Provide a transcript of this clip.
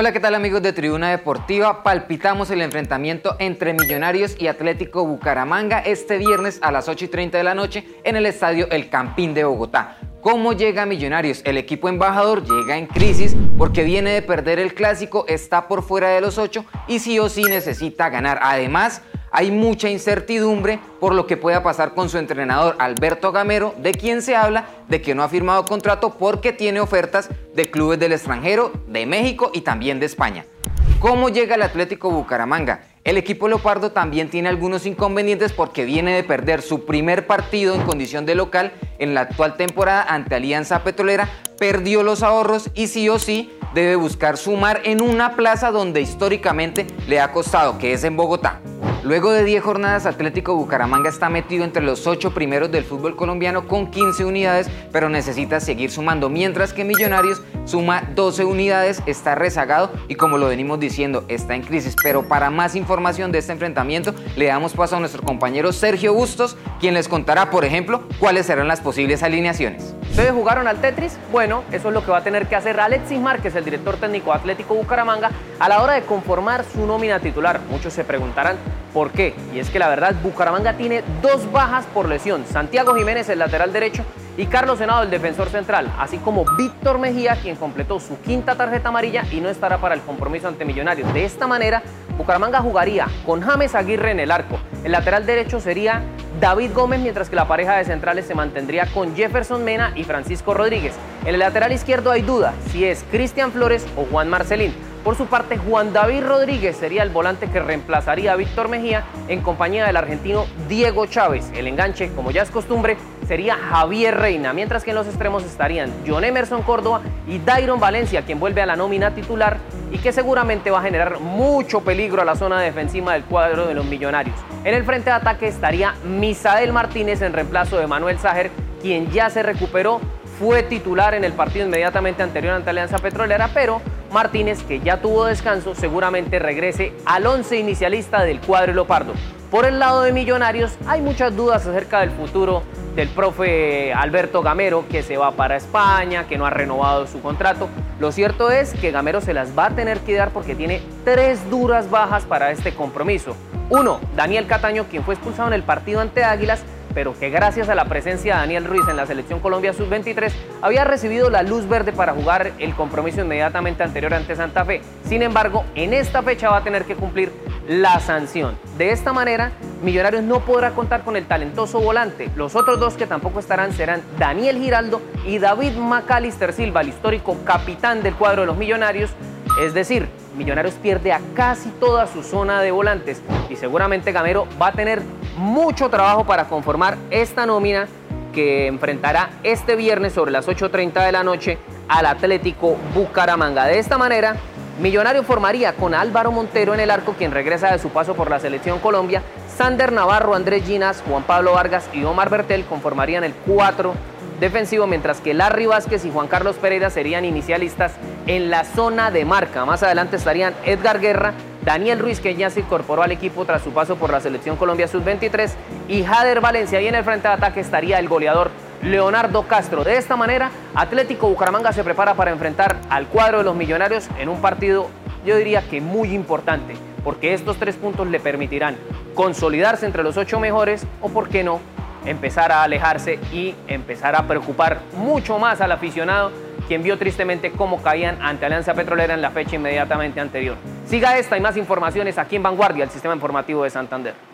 Hola, ¿qué tal amigos de Tribuna Deportiva? Palpitamos el enfrentamiento entre Millonarios y Atlético Bucaramanga este viernes a las 8 y 30 de la noche en el estadio El Campín de Bogotá. ¿Cómo llega Millonarios? El equipo embajador llega en crisis porque viene de perder el clásico, está por fuera de los 8 y sí o sí necesita ganar. Además, hay mucha incertidumbre por lo que pueda pasar con su entrenador Alberto Gamero, de quien se habla de que no ha firmado contrato porque tiene ofertas de clubes del extranjero, de México y también de España. ¿Cómo llega el Atlético Bucaramanga? El equipo Leopardo también tiene algunos inconvenientes porque viene de perder su primer partido en condición de local en la actual temporada ante Alianza Petrolera, perdió los ahorros y sí o sí debe buscar sumar en una plaza donde históricamente le ha costado, que es en Bogotá. Luego de 10 jornadas, Atlético Bucaramanga está metido entre los 8 primeros del fútbol colombiano con 15 unidades, pero necesita seguir sumando, mientras que Millonarios suma 12 unidades, está rezagado y como lo venimos diciendo, está en crisis. Pero para más información de este enfrentamiento, le damos paso a nuestro compañero Sergio Bustos, quien les contará, por ejemplo, cuáles serán las posibles alineaciones. ¿Ustedes jugaron al Tetris? Bueno, eso es lo que va a tener que hacer Alexis Márquez, el director técnico Atlético Bucaramanga, a la hora de conformar su nómina titular. Muchos se preguntarán ¿Por qué? Y es que la verdad, Bucaramanga tiene dos bajas por lesión. Santiago Jiménez, el lateral derecho, y Carlos Senado, el defensor central, así como Víctor Mejía, quien completó su quinta tarjeta amarilla y no estará para el compromiso ante Millonarios. De esta manera, Bucaramanga jugaría con James Aguirre en el arco. El lateral derecho sería David Gómez, mientras que la pareja de centrales se mantendría con Jefferson Mena y Francisco Rodríguez. En el lateral izquierdo hay duda si es Cristian Flores o Juan Marcelín. Por su parte, Juan David Rodríguez sería el volante que reemplazaría a Víctor Mejía en compañía del argentino Diego Chávez. El enganche, como ya es costumbre, sería Javier Reina, mientras que en los extremos estarían John Emerson Córdoba y Dairon Valencia, quien vuelve a la nómina titular y que seguramente va a generar mucho peligro a la zona defensiva del cuadro de los millonarios. En el frente de ataque estaría Misael Martínez en reemplazo de Manuel Ságer, quien ya se recuperó, fue titular en el partido inmediatamente anterior ante Alianza Petrolera, pero Martínez, que ya tuvo descanso, seguramente regrese al once inicialista del cuadro Lopardo. Por el lado de Millonarios hay muchas dudas acerca del futuro del profe Alberto Gamero, que se va para España, que no ha renovado su contrato. Lo cierto es que Gamero se las va a tener que dar porque tiene tres duras bajas para este compromiso. Uno, Daniel Cataño, quien fue expulsado en el partido ante Águilas, pero que gracias a la presencia de Daniel Ruiz en la selección Colombia Sub-23 había recibido la luz verde para jugar el compromiso inmediatamente anterior ante Santa Fe. Sin embargo, en esta fecha va a tener que cumplir la sanción. De esta manera, Millonarios no podrá contar con el talentoso volante. Los otros dos que tampoco estarán serán Daniel Giraldo y David Macalister Silva, el histórico capitán del cuadro de los Millonarios, es decir, Millonarios pierde a casi toda su zona de volantes y seguramente Gamero va a tener mucho trabajo para conformar esta nómina que enfrentará este viernes sobre las 8.30 de la noche al Atlético Bucaramanga. De esta manera, Millonario formaría con Álvaro Montero en el arco, quien regresa de su paso por la selección Colombia, Sander Navarro, Andrés Ginas, Juan Pablo Vargas y Omar Bertel conformarían el 4 defensivo, mientras que Larry Vázquez y Juan Carlos Pereira serían inicialistas en la zona de marca. Más adelante estarían Edgar Guerra, Daniel Ruiz, que ya se incorporó al equipo tras su paso por la selección Colombia Sub-23, y Jader Valencia. Y en el frente de ataque estaría el goleador Leonardo Castro. De esta manera, Atlético Bucaramanga se prepara para enfrentar al cuadro de los millonarios en un partido, yo diría que muy importante, porque estos tres puntos le permitirán consolidarse entre los ocho mejores o, por qué no, empezar a alejarse y empezar a preocupar mucho más al aficionado, quien vio tristemente cómo caían ante Alianza Petrolera en la fecha inmediatamente anterior. Siga esta y más informaciones aquí en Vanguardia, el Sistema Informativo de Santander.